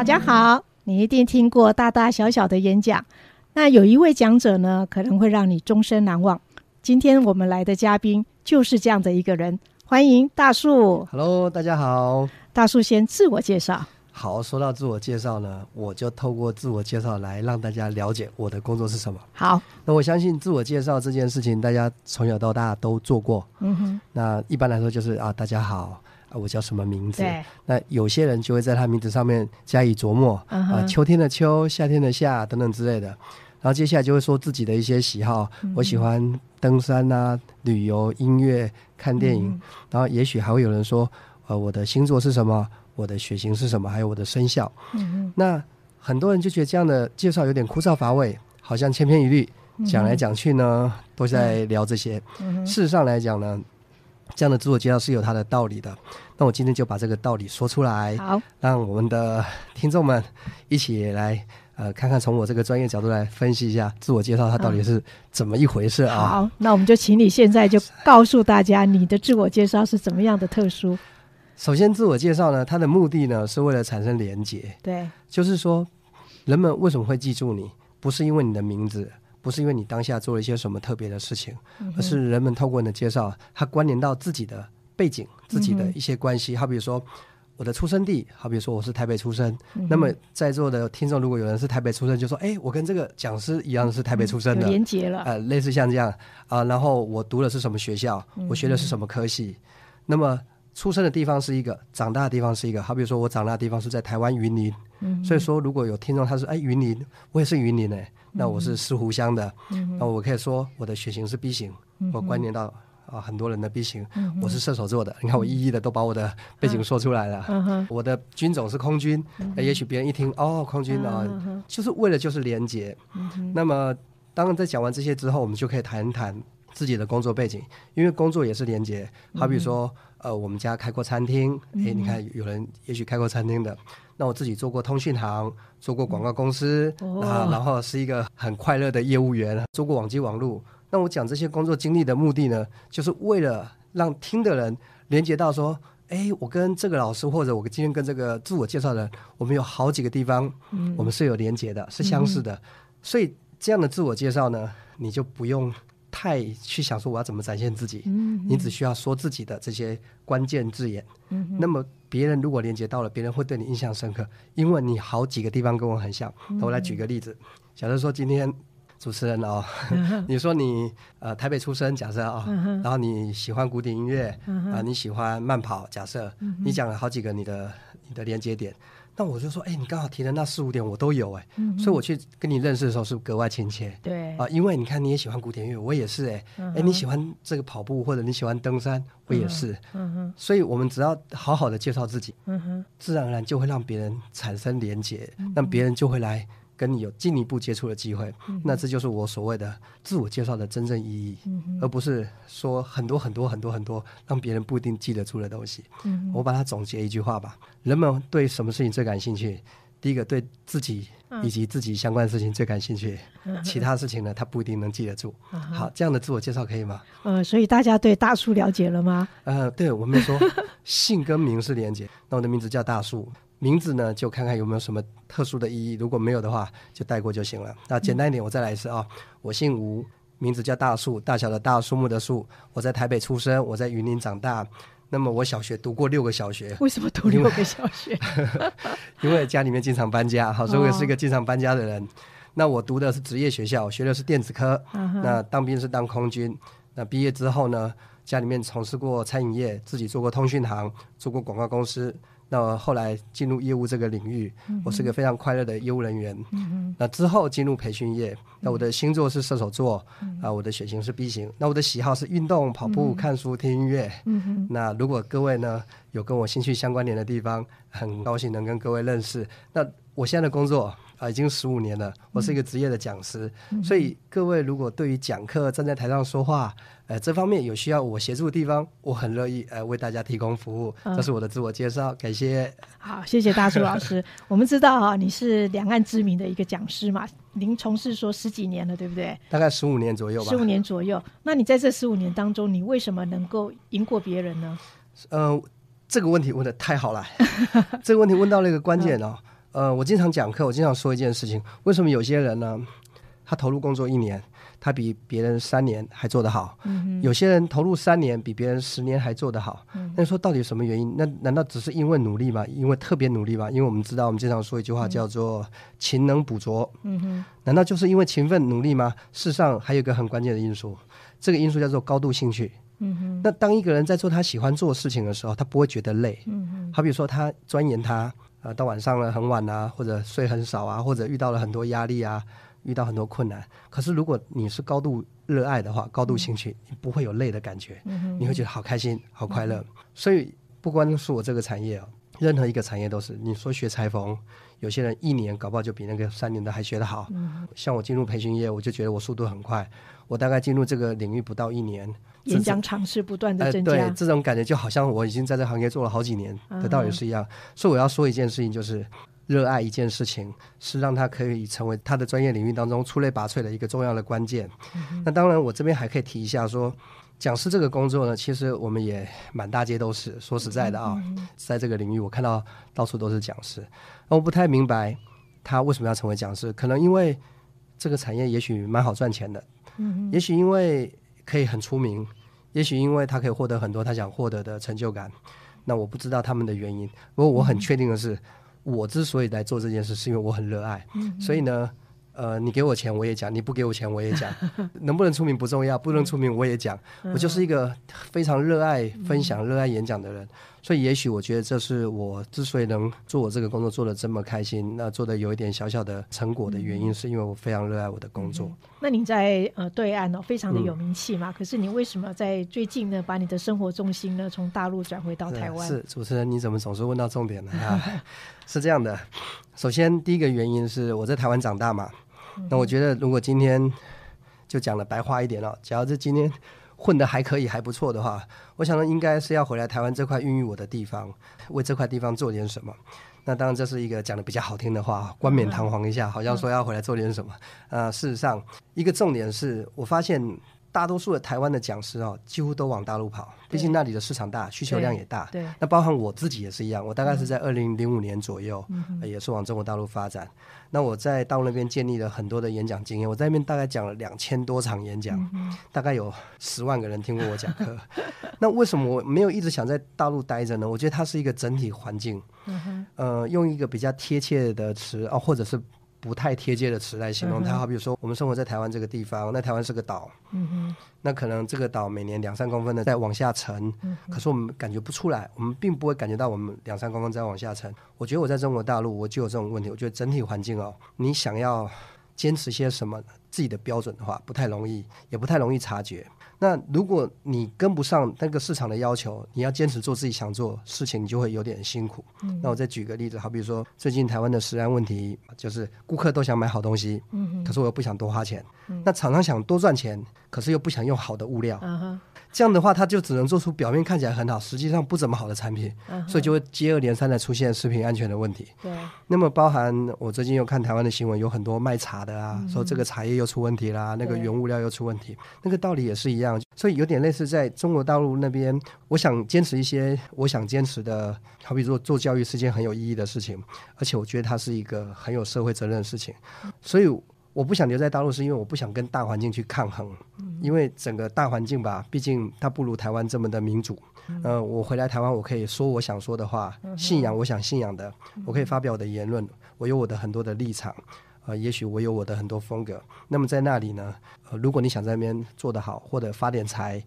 大家好，你一定听过大大小小的演讲，那有一位讲者呢，可能会让你终身难忘。今天我们来的嘉宾就是这样的一个人，欢迎大树。Hello，大家好。大树先自我介绍。好，说到自我介绍呢，我就透过自我介绍来让大家了解我的工作是什么。好，那我相信自我介绍这件事情，大家从小到大都做过。嗯哼，那一般来说就是啊，大家好，啊，我叫什么名字？那有些人就会在他名字上面加以琢磨，啊，秋天的秋，夏天的夏等等之类的。然后接下来就会说自己的一些喜好，嗯我喜欢登山啊、旅游、音乐、看电影。嗯然后也许还会有人说，呃，我的星座是什么，我的血型是什么，还有我的生肖。嗯那很多人就觉得这样的介绍有点枯燥乏味，好像千篇一律，讲来讲去呢都在聊这些。嗯，事实上来讲呢，这样的自我介绍是有它的道理的。那我今天就把这个道理说出来，好，让我们的听众们一起来。呃，看看从我这个专业角度来分析一下自我介绍它到底是怎么一回事啊？好，那我们就请你现在就告诉大家你的自我介绍是怎么样的特殊。首先，自我介绍呢，它的目的呢是为了产生连接，对，就是说，人们为什么会记住你，不是因为你的名字，不是因为你当下做了一些什么特别的事情，嗯而是人们透过你的介绍，它关联到自己的背景、自己的嗯一些关系。好比如说，我的出生地，好比说我是台北出生，嗯那么在座的听众如果有人是台北出生，就说：“哎，我跟这个讲师一样是台北出生有的。连结了。呃，类似像这样啊、然后我读的是什么学校，嗯我学的是什么科系，那么出生的地方是一个，长大的地方是一个。好比说我长大的地方是在台湾云林，嗯所以说如果有听众他说哎云林，我也是云林哎，那我嗯是石湖乡的，那我可以说我的血型是 B 型，嗯我关联到啊很多人的 B 型，我是射手座的，你看我一一的都把我的背景说出来了。我的军种是空军，哎也许别人一听哦，空军啊，嗯就是为了就是连接。那么，当然在讲完这些之后，我们就可以谈一谈自己的工作背景，因为工作也是连接。好比说，呃，我们家开过餐厅，诶，你看有人也许开过餐厅的，那我自己做过通讯行，做过广告公司，哦啊，然后是一个很快乐的业务员，做过网际网路。那我讲这些工作经历的目的呢，就是为了让听的人连接到说。哎，我跟这个老师，或者我今天跟这个自我介绍的人，我们有好几个地方，我们是有连接的，是相似的。所以这样的自我介绍呢，你就不用太去想说我要怎么展现自己，嗯你只需要说自己的这些关键字眼。那么别人如果连接到了，别人会对你印象深刻，因为你好几个地方跟我很像。我来举个例子，假设说今天。主持人哦，你说你呃台北出生，假设啊、然后你喜欢古典音乐啊、你喜欢慢跑，假设、你讲了好几个你的你的连接点，那我就说，哎，你刚好提的那四五点我都有哎，所以我去跟你认识的时候是格外亲切。对，啊，因为你看你也喜欢古典音乐，我也是哎、哎、你喜欢这个跑步或者你喜欢登山，我也是，嗯哼，所以我们只要好好的介绍自己，嗯哼，自然而然就会让别人产生连接，让别人就会来跟你有进一步接触的机会。那这就是我所谓的自我介绍的真正意义，而不是说很多很多很多很多让别人不一定记得住的东西。我把它总结一句话吧：人们对什么事情最感兴趣？第一个对自己以及自己相关的事情最感兴趣，其他事情呢，他不一定能记得住。好，这样的自我介绍可以吗？呃，所以大家对大树了解了吗？呃，对，我们说 姓跟名是连接，那我的名字叫大树，名字呢就看看有没有什么特殊的意义，如果没有的话就带过就行了。那简单一点，我再来一次啊、我姓吴，名字叫大树，大小的大，树木的树。我在台北出生，我在云林长大。那么我小学读过六个小学，为什么读六个小学？因为 家里面经常搬家，好，所以我也是一个经常搬家的人。那我读的是职业学校，学的是电子科。那当兵是当空军。那毕业之后呢，家里面从事过餐饮业，自己做过通讯行，做过广告公司。那我后来进入业务这个领域，我是个非常快乐的业务人员。那之后进入培训业，那我的星座是射手座，啊，我的血型是 B 型。那我的喜好是运动、跑步、看书、听音乐。那如果各位呢有跟我兴趣相关联的地方，很高兴能跟各位认识。那我现在的工作啊、已经十五年了，我是一个职业的讲师，所以各位如果对于讲课、站在台上说话，呃，这方面有需要我协助的地方，我很乐意呃为大家提供服务。这是我的自我介绍，感谢。好，谢谢大树老师。我们知道啊，你是两岸知名的一个讲师嘛，您从事说十几年了，对不对？大概十五年左右吧十。五年左右。那你在这十五年当中，你为什么能够赢过别人呢？呃，这个问题问的太好了，这个问题问到了一个关键哦。呃，我经常讲课，我经常说一件事情：为什么有些人呢，他投入工作一年，他比别人三年还做得好？嗯有些人投入三年，比别人十年还做得好。嗯。那说到底什么原因？那难道只是因为努力吗？因为特别努力吗？因为我们知道，我们经常说一句话叫做“勤能补拙”。嗯哼。难道就是因为勤奋努力吗？事实上，还有一个很关键的因素，这个因素叫做高度兴趣。嗯哼，那当一个人在做他喜欢做的事情的时候，他不会觉得累。嗯哼，好比说他钻研他，呃，到晚上了很晚啊，或者睡很少啊，或者遇到了很多压力啊，遇到很多困难。可是如果你是高度热爱的话，高度兴趣，你不会有累的感觉。你会觉得好开心、好快乐。所以不光是我这个产业哦，任何一个产业都是。你说学裁缝，有些人一年搞不好就比那个三年的还学得好。嗯，像我进入培训业，我就觉得我速度很快。我大概进入这个领域不到一年。演讲尝试不断的增加，对这种感觉就好像我已经在这行业做了好几年的道理是一样。所以我要说一件事情，就是热爱一件事情是让他可以成为他的专业领域当中出类拔萃的一个重要的关键。那当然，我这边还可以提一下说，讲师这个工作呢，其实我们也满大街都是。说实在的啊，在这个领域，我看到到处都是讲师。我不太明白他为什么要成为讲师，可能因为这个产业也许蛮好赚钱的，嗯，也许因为。可以很出名，也许因为他可以获得很多他想获得的成就感。那我不知道他们的原因，不过我很确定的是，我之所以来做这件事，是因为我很热爱。所以呢，呃，你给我钱我也讲，你不给我钱我也讲，能不能出名不重要，不能出名我也讲。我就是一个非常热爱分享、热爱演讲的人。所以，也许我觉得这是我之所以能做我这个工作做的这么开心，那做的有一点小小的成果的原因，是因为我非常热爱我的工作。那你在呃对岸哦，非常的有名气嘛。可是你为什么在最近呢，把你的生活重心呢从大陆转回到台湾？是主持人，你怎么总是问到重点呢？啊，是这样的。首先，第一个原因是我在台湾长大嘛。那我觉得，如果今天就讲的白话一点了，假如这今天。混的还可以，还不错的话，我想呢，应该是要回来台湾这块孕育我的地方，为这块地方做点什么。那当然，这是一个讲的比较好听的话，冠冕堂皇一下，好像说要回来做点什么。呃，事实上，一个重点是我发现。大多数的台湾的讲师哦，几乎都往大陆跑，毕竟那里的市场大，需求量也大。对，那包含我自己也是一样，我大概是在二零零五年左右，也是往中国大陆发展。那我在大陆那边建立了很多的演讲经验，我在那边大概讲了两千多场演讲，大概有十万个人听过我讲课。那为什么我没有一直想在大陆待着呢？我觉得它是一个整体环境，呃，用一个比较贴切的词啊，或者是。不太贴切的词来形容它，好比如说，我们生活在台湾这个地方，那台湾是个岛，嗯哼，那可能这个岛每年两三公分的在往下沉，嗯，可是我们感觉不出来，我们并不会感觉到我们两三公分在往下沉。我觉得我在中国大陆我就有这种问题，我觉得整体环境哦，你想要坚持些什么自己的标准的话，不太容易，也不太容易察觉。那如果你跟不上那个市场的要求，你要坚持做自己想做事情，你就会有点辛苦。那我再举个例子，好比如说最近台湾的食安问题，就是顾客都想买好东西，可是我又不想多花钱。那厂商想多赚钱，可是又不想用好的物料。这样的话，他就只能做出表面看起来很好，实际上不怎么好的产品，所以就会接二连三的出现食品安全的问题。对。那么，包含我最近又看台湾的新闻，有很多卖茶的啊，说这个茶叶又出问题啦，那个原物料又出问题，那个道理也是一样。所以有点类似在中国大陆那边，我想坚持一些我想坚持的，好比说做教育是件很有意义的事情，而且我觉得它是一个很有社会责任的事情，所以。我不想留在大陆，是因为我不想跟大环境去抗衡，因为整个大环境吧，毕竟它不如台湾这么的民主。呃，我回来台湾，我可以说我想说的话，信仰我想信仰的，我可以发表我的言论，我有我的很多的立场。呃，也许我有我的很多风格。那么在那里呢？呃，如果你想在那边做得好，或者发点财，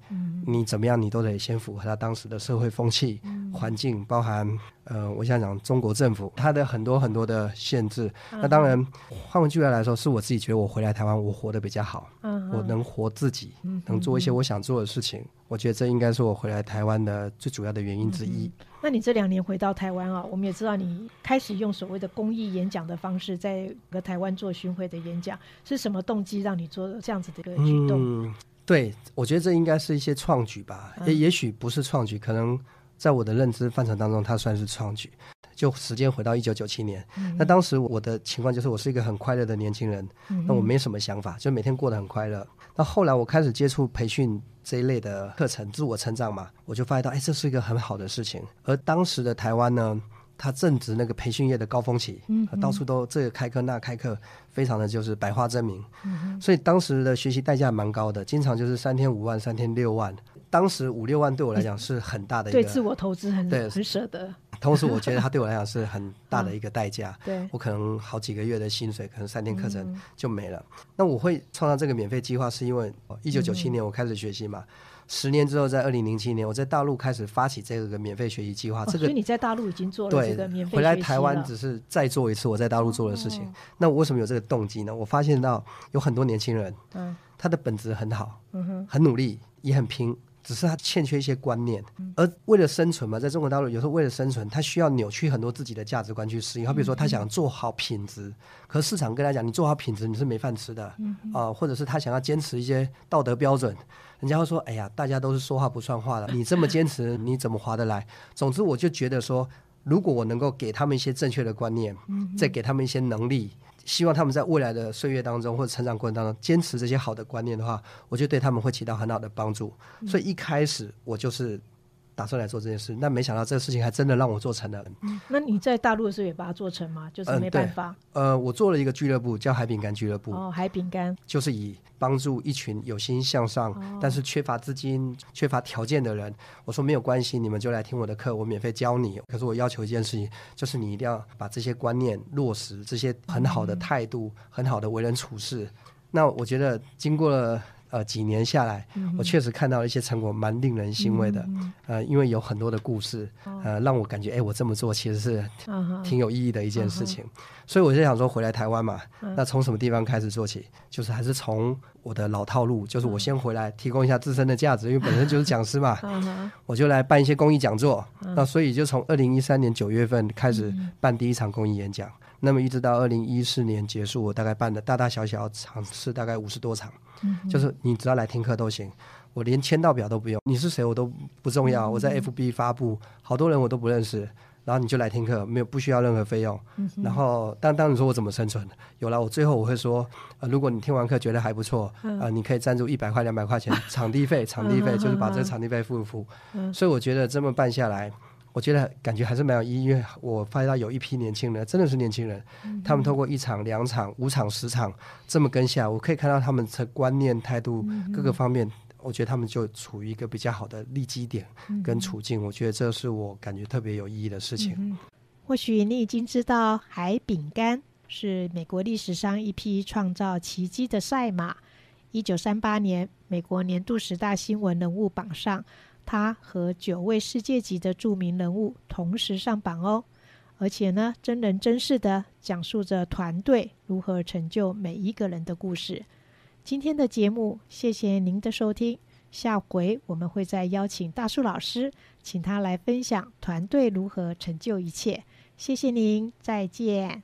你怎么样，你都得先符合他当时的社会风气、环境，包含呃，我想讲中国政府它的很多很多的限制。那当然，换回句话来说，是我自己觉得我回来台湾，我活得比较好，我能活自己，能做一些我想做的事情。我觉得这应该是我回来台湾的最主要的原因之一。那你这两年回到台湾啊，我们也知道你开始用所谓的公益演讲的方式，在和台湾做巡回的演讲，是什么动机让你做这样子的一个举动？对，我觉得这应该是一些创举吧，也也许不是创举，可能在我的认知范畴当中，它算是创举。就时间回到一九九七年，那当时我的情况就是我是一个很快乐的年轻人，那我没什么想法，就每天过得很快乐。那后来我开始接触培训。这一类的课程，自我成长嘛，我就发现到，哎，这是一个很好的事情。而当时的台湾呢，它正值那个培训业的高峰期，嗯到处都这个开课那开课，非常的就是百花争鸣。嗯所以当时的学习代价蛮高的，经常就是三天五万、三天六万。当时五六万对我来讲是很大的一个，对自我投资很对很舍得，同时我觉得它对我来讲是很大的一个代价。对，我可能好几个月的薪水，可能三天课嗯程就没了。那我会创造这个免费计划，是因为一九九七年我开始学习嘛，十年之后，在二零零七年我在大陆开始发起这个免费学习计划。哦这个所以你在大陆已经做了对这个免费回来台湾只是再做一次我在大陆做的事情。哦那我为什么有这个动机呢？我发现到有很多年轻人，嗯他的本质很好，嗯哼，很努力，也很拼，只是他欠缺一些观念。嗯而为了生存嘛，在中国大陆有时候为了生存，他需要扭曲很多自己的价值观去适应。好比说，他想做好品质，可是市场跟他讲，你做好品质你是没饭吃的啊、或者是他想要坚持一些道德标准，人家会说，哎呀，大家都是说话不算话的，你这么坚持，你怎么划得来？总之，我就觉得说，如果我能够给他们一些正确的观念，再给他们一些能力。希望他们在未来的岁月当中或者成长过程当中坚持这些好的观念的话，我觉得对他们会起到很好的帮助。所以一开始我就是打算来做这件事，那没想到这个事情还真的让我做成了。那你在大陆的时候也把它做成吗？就是嗯没办法呃，我做了一个俱乐部，叫海饼干俱乐部，哦，海饼干就是以帮助一群有心向上、哦但是缺乏资金、缺乏条件的人。我说没有关系，你们就来听我的课，我免费教你。可是我要求一件事情，就是你一定要把这些观念落实，这些很好的态度、很好的为人处事。那我觉得经过了。呃，几年下来，我确实看到一些成果，蛮令人欣慰的。呃，因为有很多的故事，呃，让我感觉，哎，我这么做其实是挺有意义的一件事情。所以我就想说，回来台湾嘛，嗯那从什么地方开始做起？就是还是从我的老套路，就是我先回来提供一下自身的价值，因为本身就是讲师嘛，我就来办一些公益讲座。那所以就从二零一三年九月份开始办第一场公益演讲，那么一直到二零一四年结束，我大概办的大大小小场次大概五十多场，就是你只要来听课都行。我连签到表都不用，你是谁我都不重要。我在 FB 发布，好多人我都不认识，然后你就来听课，没有不需要任何费用。然后，当当你说我怎么生存？有了，我最后我会说，呃，如果你听完课觉得还不错，呃，你可以赞助一百块、两百块钱 场地费，场地费就是把这个场地费付一付。所以我觉得这么办下来，我觉得感觉还是蛮有意义，因为我发现到有一批年轻人，真的是年轻人，他们通过一场、两场、五场、十场这么跟下，我可以看到他们的观念、态度各个方面。我觉得他们就处于一个比较好的利基点跟处境，我觉得这是我感觉特别有意义的事情。或许你已经知道，海饼干是美国历史上一匹创造奇迹的赛马。一九三八年，美国年度十大新闻人物榜上，他和九位世界级的著名人物同时上榜哦。而且呢，真人真事的讲述着团队如何成就每一个人的故事。今天的节目，谢谢您的收听。下回我们会再邀请大树老师，请他来分享团队如何成就一切。谢谢您，再见。